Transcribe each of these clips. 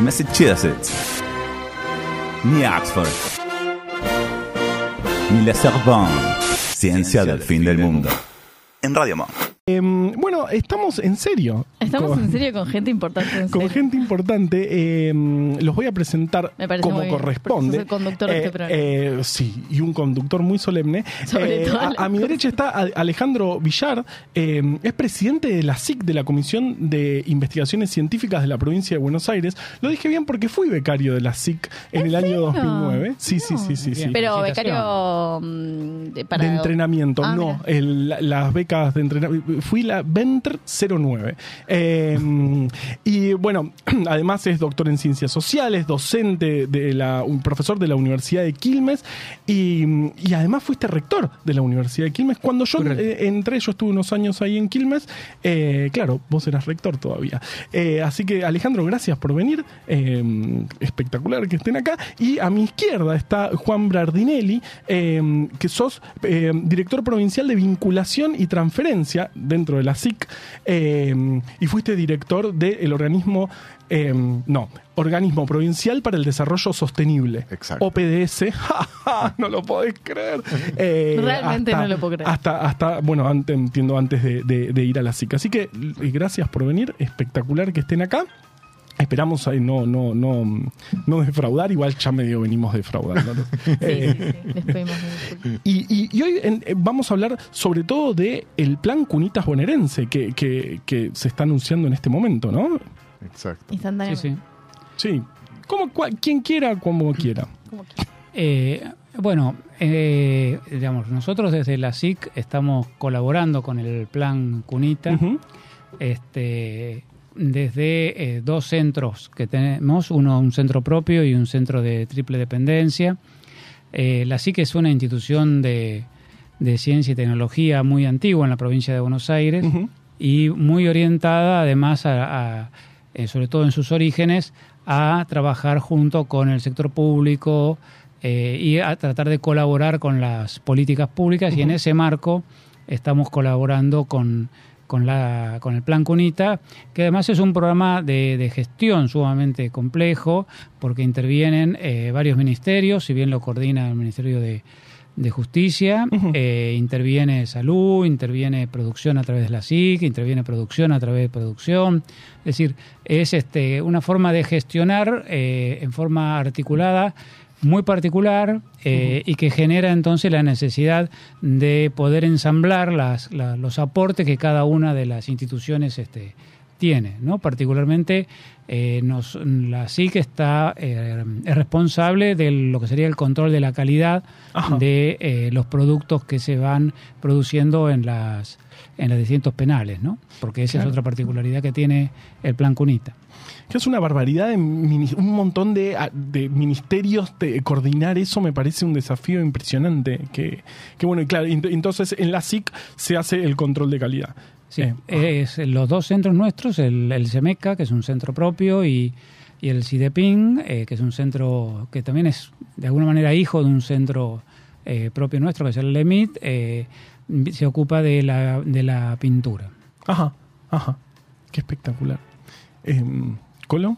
Massachusetts, ni Oxford, ni la Sorbonne, ciencia del fin del mundo. En Radio Monk. Em, bueno, estamos en serio. Estamos con, en serio con gente importante. En con serio. gente importante. em, los voy a presentar Me parece como corresponde. el conductor de este programa. eh, sí, y un conductor muy solemne. Sobre Eh, todo a, mi derecha está Alejandro Villar, em, es presidente de la SIC, de la Comisión de Investigaciones Científicas de la provincia de Buenos Aires. Lo dije bien porque fui becario de la SIC en, el año serio? 2009. Sí, sí, sí, sí. sí. Pero becario mm, de, para de entrenamiento, Ah, no, el- las becas de entrenamiento. Fui la Venter 09. Eh, y bueno, además es doctor en ciencias sociales, docente, de la, un profesor de la Universidad de Quilmes y, y además fuiste rector de la Universidad de Quilmes. Cuando yo eh, entré, yo estuve unos años ahí en Quilmes, eh, claro, vos eras rector todavía. Eh, así que Alejandro, gracias por venir. Eh, espectacular que estén acá. Y a mi izquierda está Juan Brardinelli, eh, que sos eh, director provincial de vinculación y transferencia dentro de la SIC. eh, y fuiste director del organismo, eh, no, Organismo Provincial para el Desarrollo Sostenible. Exacto. OPDS. ¡Ja, ja! no lo podés creer. Eh, Realmente no lo puedo creer. Hasta, hasta bueno, antes, entiendo, antes de, de- de ir a la SIC. Así que gracias por venir. Espectacular que estén acá. Esperamos no, no, no, no defraudar, igual ya medio venimos defraudando. ¿no? Sí, Eh, sí, sí. Les disculpas. y, y- y hoy en- eh, vamos a hablar sobre todo de el plan Cunitas bonaerense que, que- que se está anunciando en este momento, ¿no? Exacto. Sí, Instantáneamente. sí. Sí. Como cua- quien quiera, como quiera. Como Eh, bueno, eh, digamos, nosotros desde la SIC estamos colaborando con el plan Cunita, este, desde eh, dos centros que tenemos, uno un centro propio y un centro de triple dependencia. Eh, la SIC es una institución de, de ciencia y tecnología muy antigua en la provincia de Buenos Aires y muy orientada además a, a, eh, sobre todo en sus orígenes a trabajar junto con el sector público y a tratar de colaborar con las políticas públicas. Y en ese marco estamos colaborando con, con, la, con el Plan Cunita, que además es un programa de, de gestión sumamente complejo porque intervienen eh, varios ministerios, si bien lo coordina el Ministerio de, de Justicia, eh, interviene salud, interviene producción a través de la SIC, interviene producción a través de producción. Es decir, es este, una forma de gestionar eh, en forma articulada muy particular eh, y que genera entonces la necesidad de poder ensamblar las, la- los aportes que cada una de las instituciones este, tiene. ¿no? Particularmente eh, nos, la SIC está, eh, es responsable de lo que sería el control de la calidad Ajá. de eh, los productos que se van produciendo en las en los distintos penales, ¿no? Porque esa Claro. es otra particularidad que tiene el plan Cunita. Que es una barbaridad de un montón de, ministerios. de coordinar eso me parece un desafío impresionante. Que, que bueno, y claro, ent- entonces en la SIC se hace el control de calidad. Sí, Eh, es los dos centros nuestros, el, el CEMECA, que es un centro propio, y, y el CIDEPIN, eh, que es un centro que también es de alguna manera hijo de un centro eh, propio nuestro, que es el LEMIT, se ocupa de la, de la pintura. Ajá, ajá. Qué espectacular. Em, ¿Colo?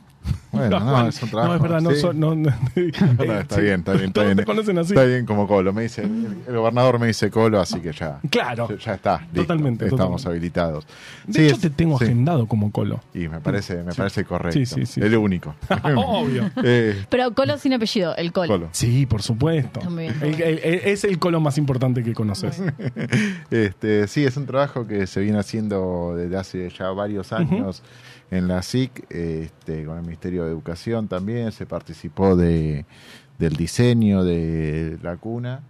Bueno, no, es un trabajo. No, es verdad, no, sí. so- no, no, No, está sí. bien, está bien, está Todos bien. te conocen así. Está bien como Colo. Me dice, el, gobernador me dice Colo, así que ya, Claro. ya, está. listo, Totalmente, Estamos totalmente. habilitados. De Sí, hecho, es- te tengo sí. agendado como Colo. Y me parece, me parece correcto. Sí, sí, sí. El único. Obvio. Eh, Pero Colo sin apellido, el Colo. Colo. Sí, por supuesto. El- el- el- es el Colo más importante que conoces. Este, sí, es un trabajo que se viene haciendo desde hace ya varios años en la SIC, este, con el Ministerio de Educación también, se participó de, del diseño de la cuna.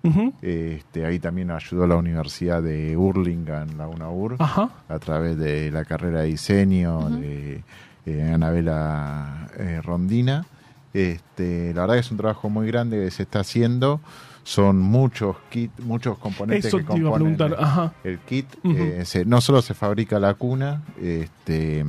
Este, ahí también ayudó la Universidad de Hurlingham, la UNAUR, Ajá. a través de la carrera de diseño de eh, Anabela eh, Rondina. Este, la verdad que es un trabajo muy grande que se está haciendo. Son muchos kits, muchos componentes Eso que te iba a componen preguntar. Ajá. el kit. Eh, se- no solo se fabrica la cuna, este,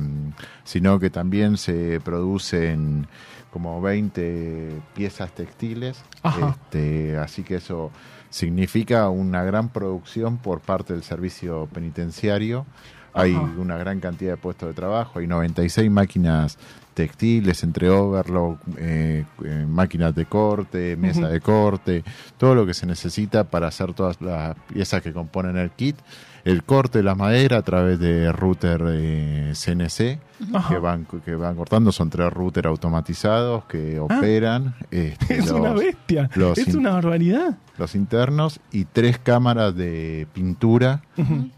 sino que también se producen como 20 piezas textiles. Este, así que eso significa una gran producción por parte del servicio penitenciario Hay una gran cantidad de puestos de trabajo, hay 96 máquinas textiles entre overlock, eh, eh, máquinas de corte, mesa de corte, todo lo que se necesita para hacer todas las piezas que componen el kit. El corte de la madera a través de router eh, CNC que van, que van cortando, son tres routers automatizados que operan. este, Ah. Es una bestia. es una barbaridad. Los internos y tres cámaras de pintura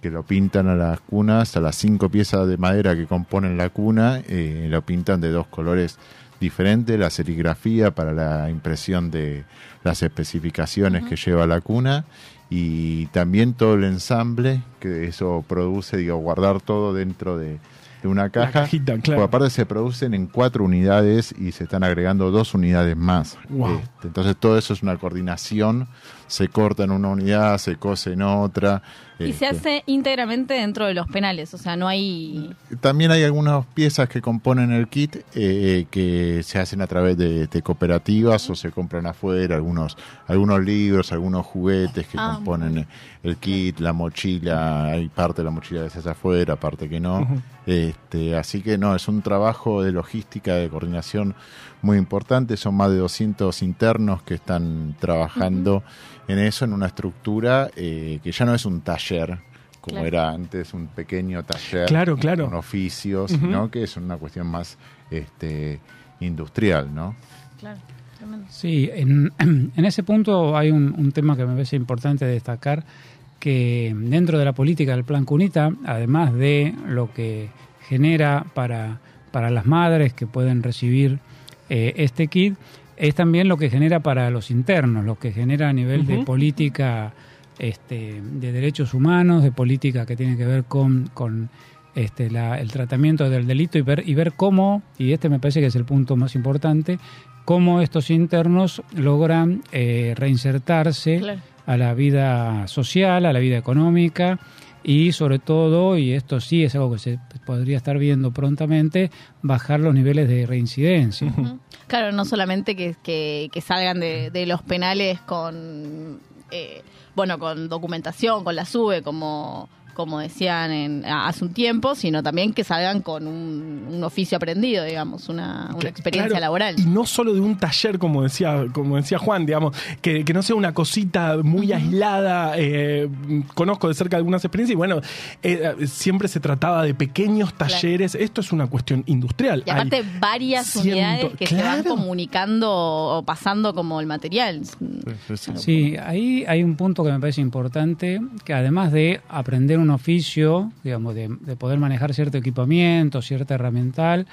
que lo pintan a las cunas, a las cinco piezas de madera que componen la cuna, eh, lo pintan de dos colores diferentes, la serigrafía para la impresión de las especificaciones que lleva la cuna y también todo el ensamble que eso produce, digo, guardar todo dentro de, de una La caja. Porque aparte se producen en cuatro unidades y se están agregando dos unidades más. Wow. Este, entonces todo eso es una coordinación. Se corta en una unidad, se cose en otra. Y se Este, hace íntegramente dentro de los penales, o sea, no hay... También hay algunas piezas que componen el kit eh, que se hacen a través de, de cooperativas o se compran afuera, algunos, algunos libros, algunos juguetes que Ah, componen el kit, la mochila, hay parte de la mochila que se hace afuera, parte que no. Este, así que no, es un trabajo de logística, de coordinación muy importante, son más de 200 internos que están trabajando en eso, en una estructura eh, que ya no es un taller, como Claro. era antes, un pequeño taller Claro, claro. con oficios, Ujú. ¿no? Que es una cuestión más este, industrial, ¿no? Claro, tremendo. Sí, en, en ese punto hay un, un tema que me parece importante destacar, que dentro de la política del Plan Cunita, además de lo que genera para, para las madres que pueden recibir eh, este kit, es también lo que genera para los internos, lo que genera a nivel de política este, de derechos humanos, de política que tiene que ver con, con este, la- el tratamiento del delito y ver, y ver cómo, y este me parece que es el punto más importante, cómo estos internos logran eh, reinsertarse Claro. a la vida social, a la vida económica y sobre todo, y esto sí es algo que se podría estar viendo prontamente, bajar los niveles de reincidencia. Claro, no solamente que, que- que salgan de, de los penales con, eh, bueno, con documentación, con la SUBE, como, como decían en, hace un tiempo, sino también que salgan con un, un oficio aprendido, digamos, una, experiencia claro, laboral. Y no solo de un taller, como decía, como decía Juan, digamos, que, que no sea una cosita muy aislada. eh, conozco de cerca algunas experiencias y bueno, eh, siempre se trataba de pequeños talleres. Esto es una cuestión industrial. Y aparte Hay varias ciento- unidades que se van claro. comunicando o pasando como el material. Sí, ahí hay un punto que me parece importante, que además de aprender un oficio, digamos, de, de poder manejar cierto equipamiento, cierta herramental,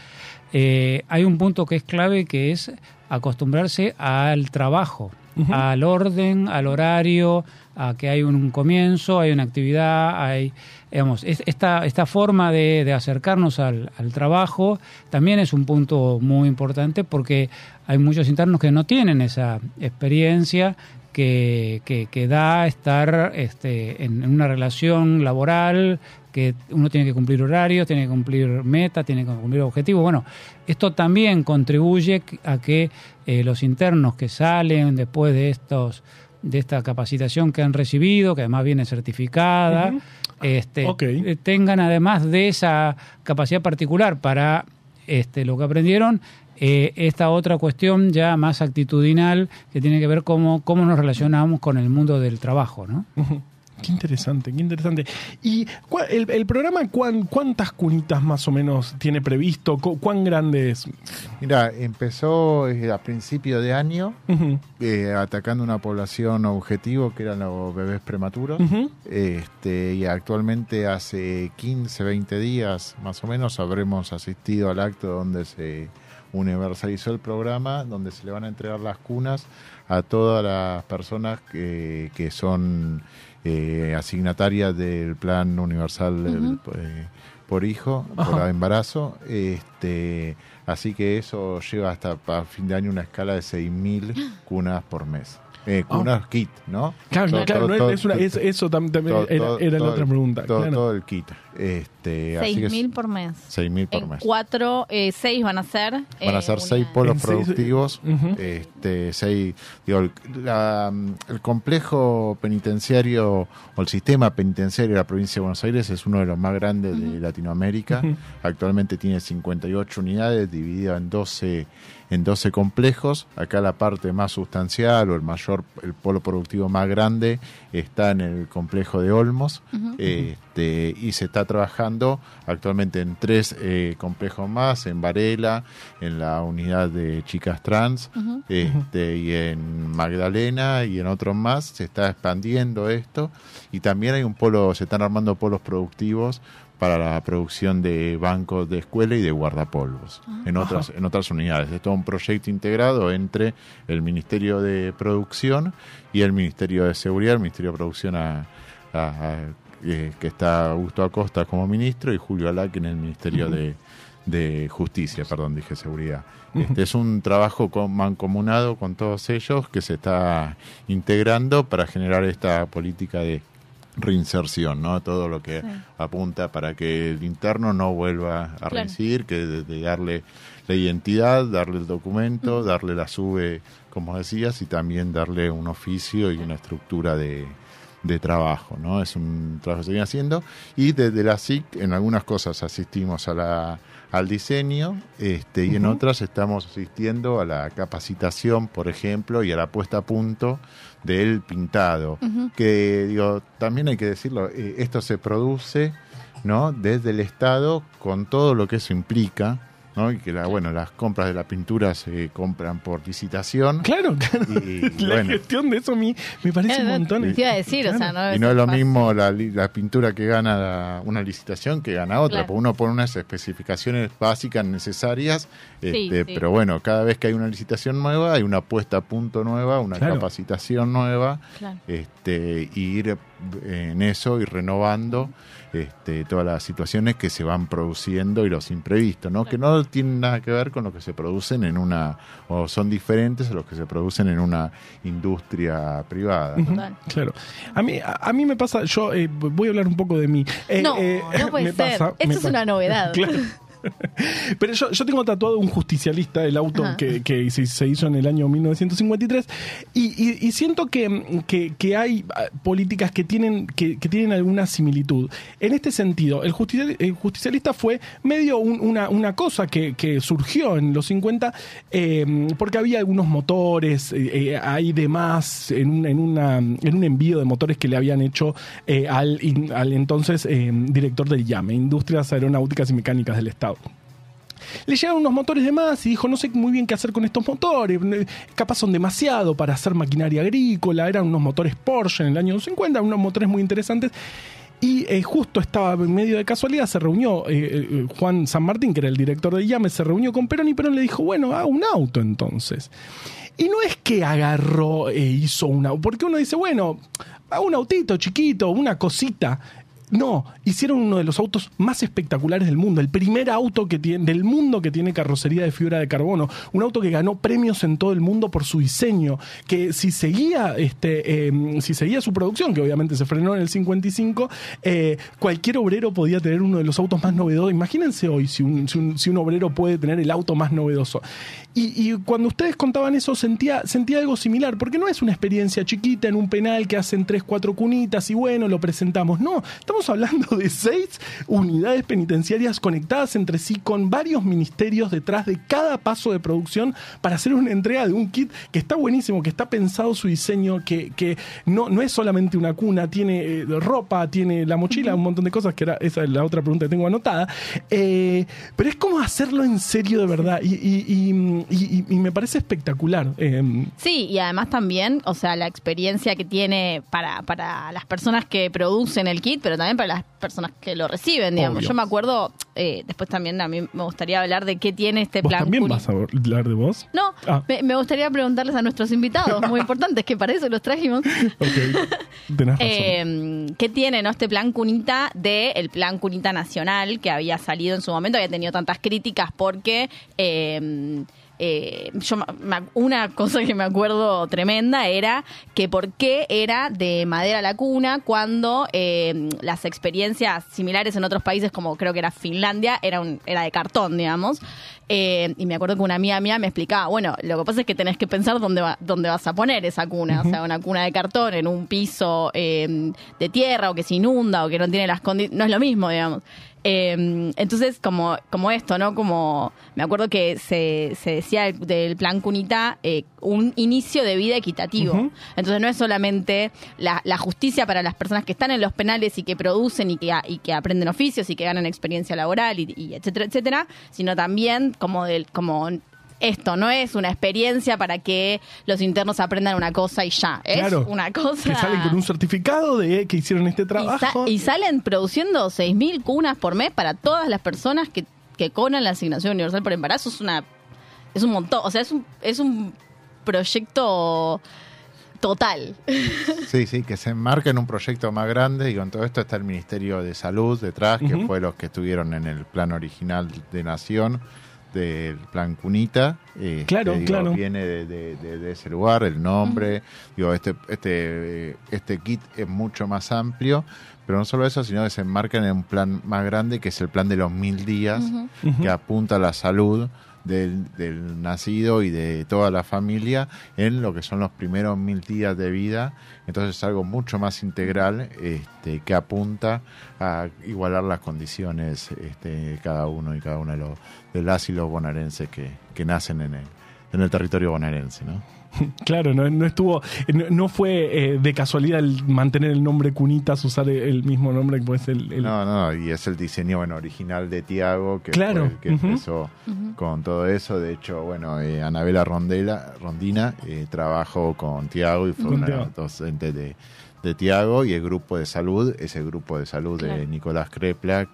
eh, hay un punto que es clave que es acostumbrarse al trabajo, al orden, al horario, a que hay un comienzo, hay una actividad, hay, esta, esta forma de, acercarnos al, trabajo también es un punto muy importante porque hay muchos internos que no tienen esa experiencia que, que, da estar este, en, en una relación laboral, que uno tiene que cumplir horarios, tiene que cumplir metas, tiene que cumplir objetivos. Bueno, esto también contribuye a que eh, los internos que salen después de estos de esta capacitación que han recibido, que además viene certificada, este, eh, tengan además de esa capacidad particular para este, lo que aprendieron, eh, esta otra cuestión ya más actitudinal que tiene que ver cómo, cómo nos relacionamos con el mundo del trabajo, ¿no? Qué interesante, qué interesante. ¿Y el, el programa cuán- cuántas cunitas más o menos tiene previsto? Cu- ¿Cuán grande es? Mira, empezó eh, a principio de año eh, atacando una población objetivo que eran los bebés prematuros. Este, y actualmente hace 15, 20 días más o menos habremos asistido al acto donde se universalizó el programa, donde se le van a entregar las cunas a todas las personas que, que son eh, asignatarias del plan universal del- eh, por hijo, por embarazo. Este, así que eso lleva hasta para fin de año una escala de 6.000 cunas por mes. Eh, cunas kit, ¿no? Claro, Todo- claro, todo- no, todo- es una- es- eso tam- también todo- era, la otra pregunta. Todo, claro. todo el kit. Este, así que es 6.000 por mes. 6.000 por En mes. cuatro, eh, seis van a ser. Van eh, a ser seis polos seis- productivos, Ujú. este, seis, digo, el, la- el complejo penitenciario o el sistema penitenciario de la provincia de Buenos Aires es uno de los más grandes de Latinoamérica. Ujú. Actualmente tiene 58 unidades divididas en 12 en 12 complejos. Acá la parte más sustancial o el mayor, el polo productivo más grande está en el complejo de Olmos. Este, y se está trabajando actualmente en tres eh, complejos más, en Varela, en la unidad de chicas trans, este, y en Magdalena y en otros más. Se está expandiendo esto. Y también hay un polo, se están armando polos productivos para la producción de bancos de escuela y de guardapolvos en otras en otras unidades. Es todo un proyecto integrado entre el Ministerio de Producción y el Ministerio de Seguridad, el Ministerio de Producción a- a- a- eh, que está Augusto Acosta como ministro y Julio Alac en el Ministerio de, de Justicia, perdón, dije Seguridad. Este es un trabajo con- mancomunado con todos ellos que se está integrando para generar esta política de reinserción, ¿no? Todo lo que Sí. apunta para que el interno no vuelva a Claro. reincidir, que de, de darle la identidad, darle el documento, darle la sube, como decías, y también darle un oficio y una estructura de, de trabajo, ¿no? Es un trabajo que se viene haciendo y desde la SIC en algunas cosas asistimos a la, al diseño este, y en otras estamos asistiendo a la capacitación, por ejemplo, y a la puesta a punto del pintado, que digo, también hay que decirlo, eh, esto se produce ¿no? desde el Estado con todo lo que eso implica, ¿no? y que la, bueno, las compras de la pintura se compran por licitación. Claro, claro. Y, la bueno, gestión de eso a mí me parece un montón. Te iba a decir, o sea, no y no es lo fácil. mismo la, li- la pintura que gana la- una licitación que gana otra, Claro. porque uno pone unas especificaciones básicas necesarias, Sí, este, sí. pero bueno, cada vez que hay una licitación nueva, hay una puesta a punto nueva, una Claro. capacitación nueva, Claro. este, y ir en eso y renovando este, todas las situaciones que se van produciendo y los imprevistos, ¿no? que no tienen nada que ver con lo que se producen en una, o son diferentes a los que se producen en una industria privada. Claro. A mí, a, a mí me pasa, yo eh, voy a hablar un poco de mí. Eh, No, eh, no puede me ser. pasa- Esto me es pasa. una novedad. Claro. Pero yo, yo tengo tatuado un justicialista, el auto que, que se, hizo en el año 1953, y, y- y siento que, que- que hay ah, políticas que tienen, que, tienen alguna similitud. En este sentido, el, justicial- el justicialista fue medio un- una, una cosa que, que surgió en los 50, eh, porque había algunos motores, eh, eh, hay demás en, un- en, una, en un envío de motores que le habían hecho eh, al, al entonces eh, director del IAME, Industrias Aeronáuticas y Mecánicas del Estado. Le llegaron unos motores de más y dijo, no sé muy bien qué hacer con estos motores, capaz son demasiado para hacer maquinaria agrícola, eran unos motores Porsche en el año 50, unos motores muy interesantes. Y eh, justo estaba en medio de casualidad, se reunió eh, eh, Juan San Martín, que era el director de IAME, se reunió con Perón y Perón le dijo, bueno, haga un auto entonces. Y no es que agarró e hizo un auto, porque uno dice, bueno, haga un autito chiquito, una cosita. No, hicieron uno de los autos más espectaculares del mundo, el primer auto que tiene, del mundo que tiene carrocería de fibra de carbono, un auto que ganó premios en todo el mundo por su diseño, que si seguía, este, eh, si seguía su producción, que obviamente se frenó en el 55, eh, cualquier obrero podía tener uno de los autos más novedosos. Imagínense hoy si un- si un obrero puede tener el auto más novedoso. Y, y cuando ustedes contaban eso sentía, sentía algo similar, porque no es una experiencia chiquita en un penal que hacen tres, cuatro cunitas y bueno, lo presentamos. No, estamos hablando de seis unidades penitenciarias conectadas entre sí con varios ministerios detrás de cada paso de producción para hacer una entrega de un kit que está buenísimo, que está pensado su diseño, que, que no, no es solamente una cuna, tiene eh, ropa, tiene la mochila, un montón de cosas, que era esa es la otra pregunta que tengo anotada. Eh, pero es como hacerlo en serio de verdad y, y- y- y- y me parece espectacular. Eh, Sí, y además también, o sea, la experiencia que tiene para, para las personas que producen el kit, pero también para las personas que lo reciben, digamos. Obvio. Yo me acuerdo, eh, después también a mí me gustaría hablar de qué tiene este ¿Vos plan. también vas a hablar de vos? No, Ah. me, me gustaría preguntarles a nuestros invitados, muy importantes, que para eso los trajimos. Ok, tenés razón. Eh, ¿Qué tiene ¿no? este plan Cunita de el plan Cunita Nacional que había salido en su momento, había tenido tantas críticas porque eh, eh, yo me- una cosa que me acuerdo tremenda era que por qué era de madera la cuna cuando eh, las experiencias similares en otros países como creo que era Finlandia era un, era de cartón digamos. Eh, y me acuerdo que una amiga mía me explicaba bueno lo que pasa es que tenés que pensar dónde va, dónde vas a poner esa cuna o sea una cuna de cartón en un piso eh, de tierra o que se inunda o que no tiene las condiciones no es lo mismo digamos eh, entonces, como, como esto, ¿no? Como me acuerdo que se, se decía del, del plan Cunita eh, un inicio de vida equitativo. Entonces, no es solamente la, la justicia para las personas que están en los penales y que producen y que, a- y que aprenden oficios y que ganan experiencia laboral y, y etcétera, etcétera, sino también como del, como esto no es una experiencia para que los internos aprendan una cosa y ya. Es Claro. una cosa. Que salen con un certificado de que hicieron este Y, sa- trabajo. y salen produciendo 6.000 cunas por mes para todas las personas que, que cobran la asignación universal por embarazo. Es una es un montón. O sea, es un, es un proyecto total. Sí, sí, que se enmarca en un proyecto más grande y con todo esto está el Ministerio de Salud detrás, que fue los que estuvieron en el plan original de Nación, del plan Cunita. eh, Claro, que, digo, claro. Viene de, de- de- de ese lugar, el nombre. Digo, este, este, este kit es mucho más amplio, pero no solo eso, sino que se enmarca en un plan más grande, que es el plan de los mil días, que apunta a la salud del, del nacido y de toda la familia en lo que son los primeros mil días de vida. Entonces es algo mucho más integral este, que apunta a igualar las condiciones este, de cada uno y cada una de, los, de las y los bonaerenses que, que nacen en el, en el territorio bonaerense. ¿no? Claro, no, no estuvo, no, no fue eh, de casualidad el mantener el nombre Cunitas, usar el mismo nombre que pues el, el- No, no, y es el diseño bueno, original de Tiago, que Claro, fue el que ujú. empezó con todo eso. De hecho, bueno, eh, Anabela Rondela, Rondina eh, trabajó con Tiago y fue Con una Tiago. docente de, de Tiago y el grupo de salud, ese grupo de salud de. Nicolás Kreplak,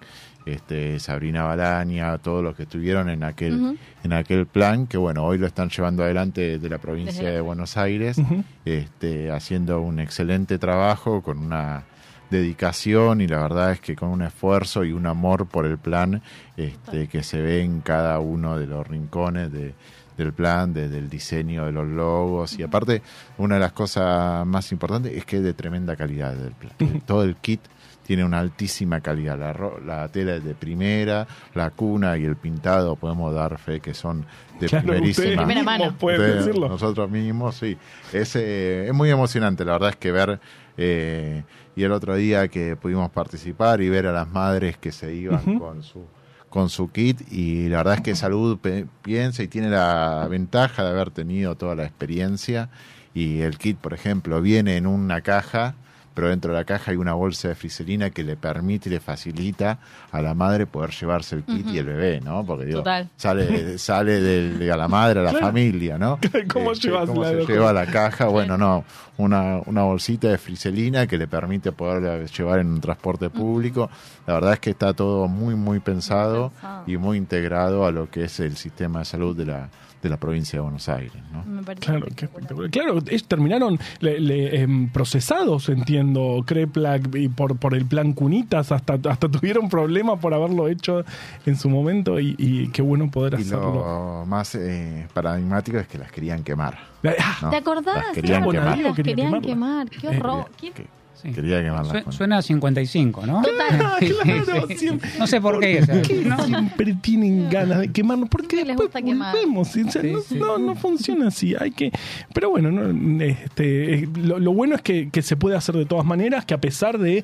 este, Sabrina Balaña, todos los que estuvieron en aquel, en aquel plan, que bueno, hoy lo están llevando adelante de la provincia Desde la de. Buenos Aires, este, haciendo un excelente trabajo con una dedicación y la verdad es que con un esfuerzo y un amor por el plan este, que se ve en cada uno de los rincones de- del plan, desde el diseño de los logos y aparte una de las cosas más importantes es que es de tremenda calidad del plan. Todo el kit tiene una altísima calidad. La, ro- la tela es de primera, la cuna y el pintado podemos dar fe que son de Claro, primerísima. Primera mano. pueden decirlo. Nosotros mismos, sí. Es, eh, es muy emocionante, la verdad es que ver, eh, y el otro día que pudimos participar y ver a las madres que se iban con su con su kit y la verdad es que Salud pe- piensa y tiene la ventaja de haber tenido toda la experiencia y el kit, por ejemplo, viene en una caja pero dentro de la caja hay una bolsa de friselina que le permite y le facilita a la madre poder llevarse el kit y el bebé, ¿no? Porque digo, Total. sale sale del- a la madre, a la Claro. familia, ¿no? ¿Cómo Este, llevas cómo la se de- lleva la caja? Bueno, no, una, una bolsita de friselina que le permite poder llevar en un transporte público. La verdad es que está todo muy, muy pensado pensado. y muy integrado a lo que es el sistema de salud de la, de la provincia de Buenos Aires, ¿no? Me parece Claro, espectacular. Claro, es- terminaron le- le, em, procesados, entiendo, Kreplak y por, por el plan Cunitas, hasta, hasta tuvieron problemas por haberlo hecho en su momento y, y qué bueno poder Y hacerlo. lo más eh, paradigmático es que las querían quemar. Ah, ¿no? ¿Te acordás? Las querían quemar. las Quería querían quemar. Qué Eh, horror. Que- Qué- Sí. Quería con- suena a 55, ¿no? Claro, Sí. siempre. No sé por qué. ¿Por ¿sabes? qué No, siempre tienen ganas de quemarnos? Porque les después gusta quemar. o sea, Sí, no, sí. no, no funciona así. Hay que. Pero bueno, no, este, lo, lo bueno es que, que se puede hacer de todas maneras, que a pesar de.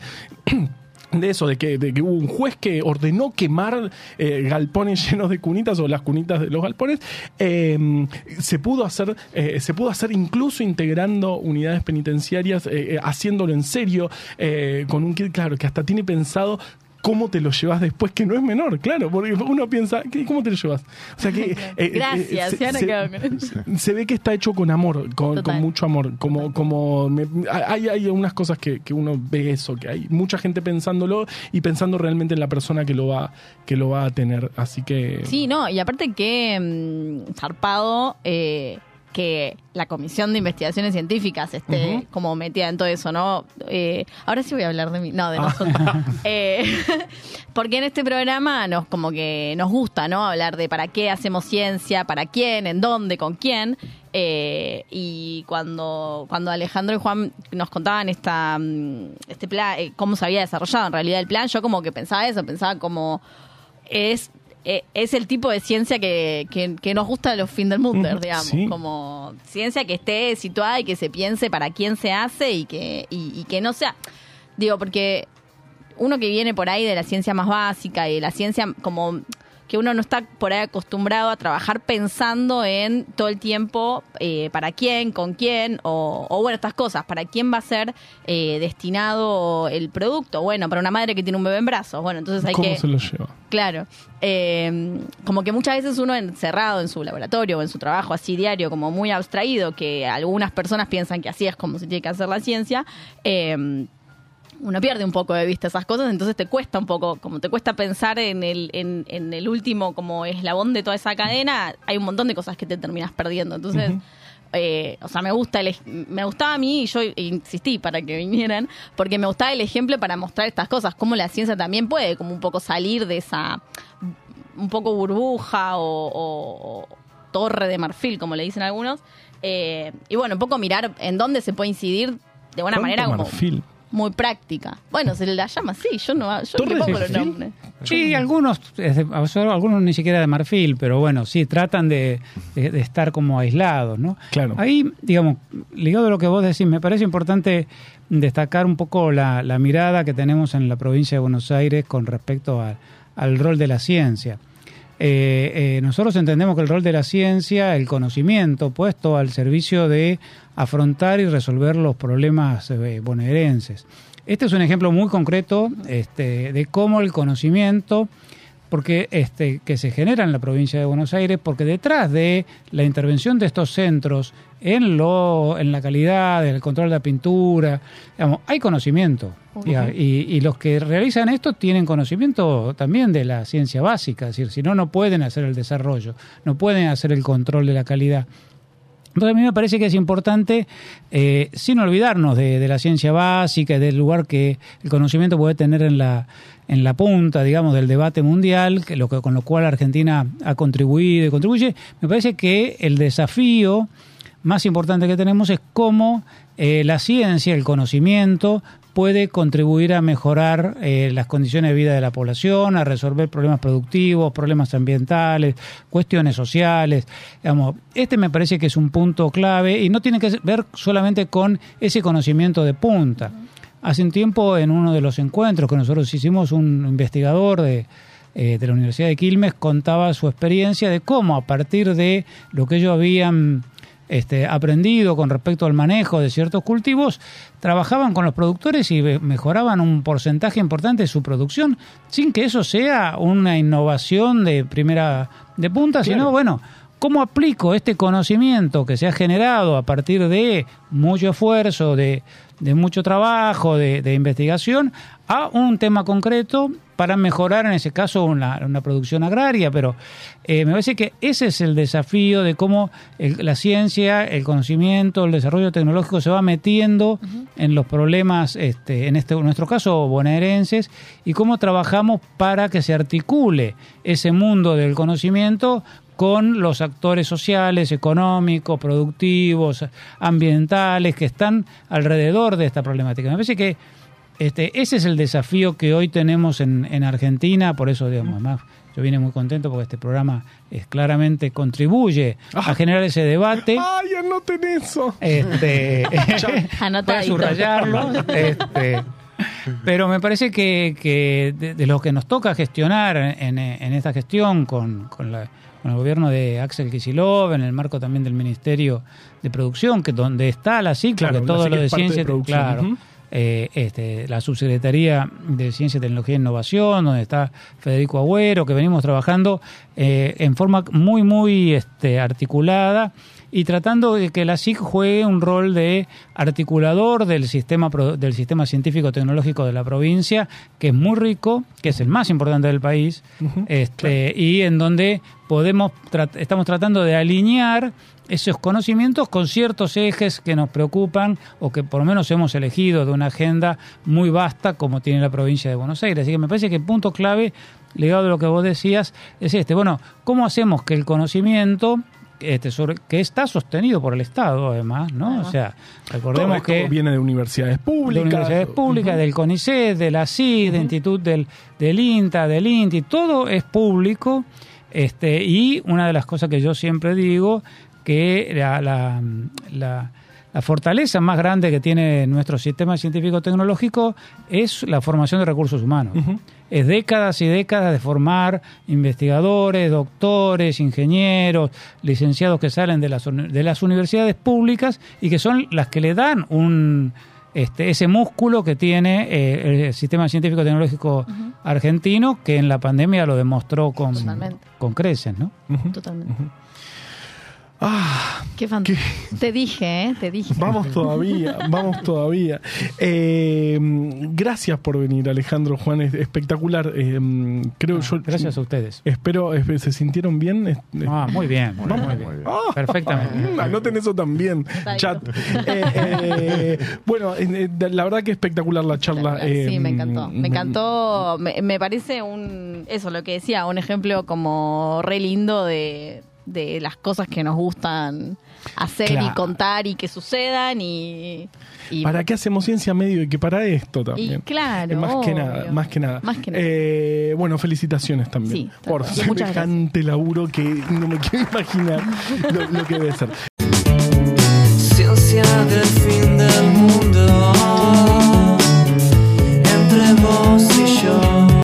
De eso, de que, de que hubo un juez que ordenó quemar eh, galpones llenos de cunitas o las cunitas de los galpones, eh, se pudo hacer, eh, se pudo hacer incluso integrando unidades penitenciarias, eh, eh, haciéndolo en serio, con un kit, claro, que hasta tiene pensado cómo te lo llevas después, que no es menor, claro, porque uno piensa, ¿qué- ¿cómo te lo llevas? O sea que... eh, Gracias, se, ya no se- con eso. se ve que está hecho con amor, con, mucho amor, como, como me- hay, hay unas cosas que, que uno ve eso, que hay mucha gente pensándolo y pensando realmente en la persona que lo va, que lo va a tener, así que... Sí, no, y aparte que mm, zarpado, eh, que la Comisión de Investigaciones Científicas esté como metida en todo eso, ¿no? Eh, ahora sí voy a hablar de mí, no, de Ah. nosotros. Eh, porque en este programa nos como que nos gusta, ¿no? Hablar de para qué hacemos ciencia, para quién, en dónde, con quién. Eh, y cuando, cuando Alejandro y Juan nos contaban esta, mm, este plan, cómo se había desarrollado en realidad el plan, yo como que pensaba eso, pensaba como es eh, es el tipo de ciencia que, que, que nos gusta de los fin del mundo, digamos, sí. como ciencia que esté situada y que se piense para quién se hace y que, y, y que no sea, digo, porque uno que viene por ahí de la ciencia más básica y de la ciencia como que uno no está por ahí acostumbrado a trabajar pensando en todo el tiempo eh, para quién, con quién, o, o bueno, estas cosas, para quién va a ser eh, destinado el producto. Bueno, para una madre que tiene un bebé en brazos, bueno, entonces hay ¿Cómo que... se lo lleva? Claro. Eh, como que muchas veces uno encerrado en su laboratorio o en su trabajo así diario, como muy abstraído, que algunas personas piensan que así es como se tiene que hacer la ciencia, eh, uno pierde un poco de vista esas cosas, entonces te cuesta un poco, como te cuesta pensar en el, en, en el último como eslabón de toda esa cadena, hay un montón de cosas que te terminas perdiendo. Entonces, eh, o sea, me gusta el, me gustaba a mí y yo insistí para que vinieran, porque me gustaba el ejemplo para mostrar estas cosas, cómo la ciencia también puede como un poco salir de esa un poco burbuja o, o- o torre de marfil, como le dicen algunos. Eh, y bueno, un poco mirar en dónde se puede incidir de buena ¿Cuánto manera como marfil? Muy práctica. Bueno, se la llama así, yo no yo ¿Torre le pongo los nombres. Sí, algunos, de- algunos ni siquiera de marfil, pero bueno, sí, tratan de, de- de estar como aislados, ¿no? Claro. Ahí, digamos, ligado a lo que vos decís, me parece importante destacar un poco la, la mirada que tenemos en la provincia de Buenos Aires con respecto a- al rol de la ciencia. Eh, eh, nosotros entendemos que el rol de la ciencia, el conocimiento puesto al servicio de afrontar y resolver los problemas eh, bonaerenses. Este es un ejemplo muy concreto este, de cómo el conocimiento porque este que se genera en la provincia de Buenos Aires porque detrás de la intervención de estos centros en lo en la calidad del control de la pintura digamos, hay conocimiento. Y, y- y los que realizan esto tienen conocimiento también de la ciencia básica es decir si no no pueden hacer el desarrollo no pueden hacer el control de la calidad entonces a mí me parece que es importante, eh, sin olvidarnos de, de la ciencia básica y del lugar que el conocimiento puede tener en la, en la punta, digamos, del debate mundial, que lo que, con lo cual Argentina ha contribuido y contribuye, me parece que el desafío más importante que tenemos es cómo eh, la ciencia, el conocimiento, puede contribuir a mejorar eh, las condiciones de vida de la población, a resolver problemas productivos, problemas ambientales, cuestiones sociales. Este me parece que es un punto clave y no tiene que ver solamente con ese conocimiento de punta. Hace un tiempo, en uno de los encuentros que nosotros hicimos, un investigador de, eh, de la Universidad de Quilmes contaba su experiencia de cómo a partir de lo que ellos habían este, aprendido con respecto al manejo de ciertos cultivos, trabajaban con los productores y mejoraban un porcentaje importante de su producción, sin que eso sea una innovación de primera de punta, Claro. sino bueno, ¿cómo aplico este conocimiento que se ha generado a partir de mucho esfuerzo, de, de mucho trabajo, de, de investigación, a un tema concreto para mejorar en ese caso una, una producción agraria? Pero eh, me parece que ese es el desafío de cómo el- la ciencia, el conocimiento, el desarrollo tecnológico se va metiendo en los problemas, este, en este en nuestro caso bonaerenses, y cómo trabajamos para que se articule ese mundo del conocimiento con los actores sociales, económicos, productivos, ambientales que están alrededor de esta problemática. Me parece que este, ese es el desafío que hoy tenemos en, en Argentina, por eso, digamos, además, yo vine muy contento porque este programa es, claramente contribuye a generar ese debate. ¡Ay, anoten eso! Este, para subrayarlo. Este, pero me parece que, que de, de lo que nos toca gestionar en, en esta gestión con, con, la- con el gobierno de Axel Kicillof, en el marco también del Ministerio de Producción, que donde está la SIC, Claro, la todo lo de de ciencia, producción, claro. Eh, este, la Subsecretaría de Ciencia, Tecnología e Innovación, donde está Federico Agüero, que venimos trabajando eh, en forma muy, muy este, articulada y tratando de que la SIC juegue un rol de articulador del sistema, del sistema científico-tecnológico de la provincia, que es muy rico, que es el más importante del país, este, y en donde podemos tra- estamos tratando de alinear esos conocimientos con ciertos ejes que nos preocupan o que por lo menos hemos elegido de una agenda muy vasta como tiene la provincia de Buenos Aires. Así que me parece que el punto clave, ligado a lo que vos decías, es este. Bueno, ¿cómo hacemos que el conocimiento este, sobre, que está sostenido por el Estado, además, ¿no? Además. O sea, Todo recordemos esto que viene de universidades de públicas. universidades públicas, del CONICET, de la CID, del Instituto del, del INTA, del INTI, todo es público. Este, y una de las cosas que yo siempre digo, que la, la, la- la fortaleza más grande que tiene nuestro sistema científico-tecnológico es la formación de recursos humanos. Es décadas y décadas de formar investigadores, doctores, ingenieros, licenciados que salen de las, de las universidades públicas y que son las que le dan un este, ese músculo que tiene eh, el sistema científico-tecnológico argentino, que en la pandemia lo demostró con, Totalmente. con creces, ¿no? Totalmente. Ah, Qué fantástico. Te dije, ¿eh? Te dije. vamos todavía, vamos todavía. Eh, gracias por venir, Alejandro Juan, es espectacular. Eh, creo yo. Gracias a ustedes. Espero, eh, ¿se sintieron bien? Ah, muy bien, muy, bien. Ah, Perfectamente. Anoten eso también, chat. Bueno, la verdad que espectacular la charla. Sí, eh, me encantó. Me encantó. Me, me parece un. Eso, lo que decía, un ejemplo como re lindo de, de las cosas que nos gustan hacer y contar y que sucedan y. y ¿Para qué hacemos ciencia medio y que para esto también? Y claro, Eh, más que nada, más que nada. Más que nada. Eh, bueno, felicitaciones también Sí, por semejante laburo que no me quiero imaginar lo, lo que debe ser. Ciencia del fin del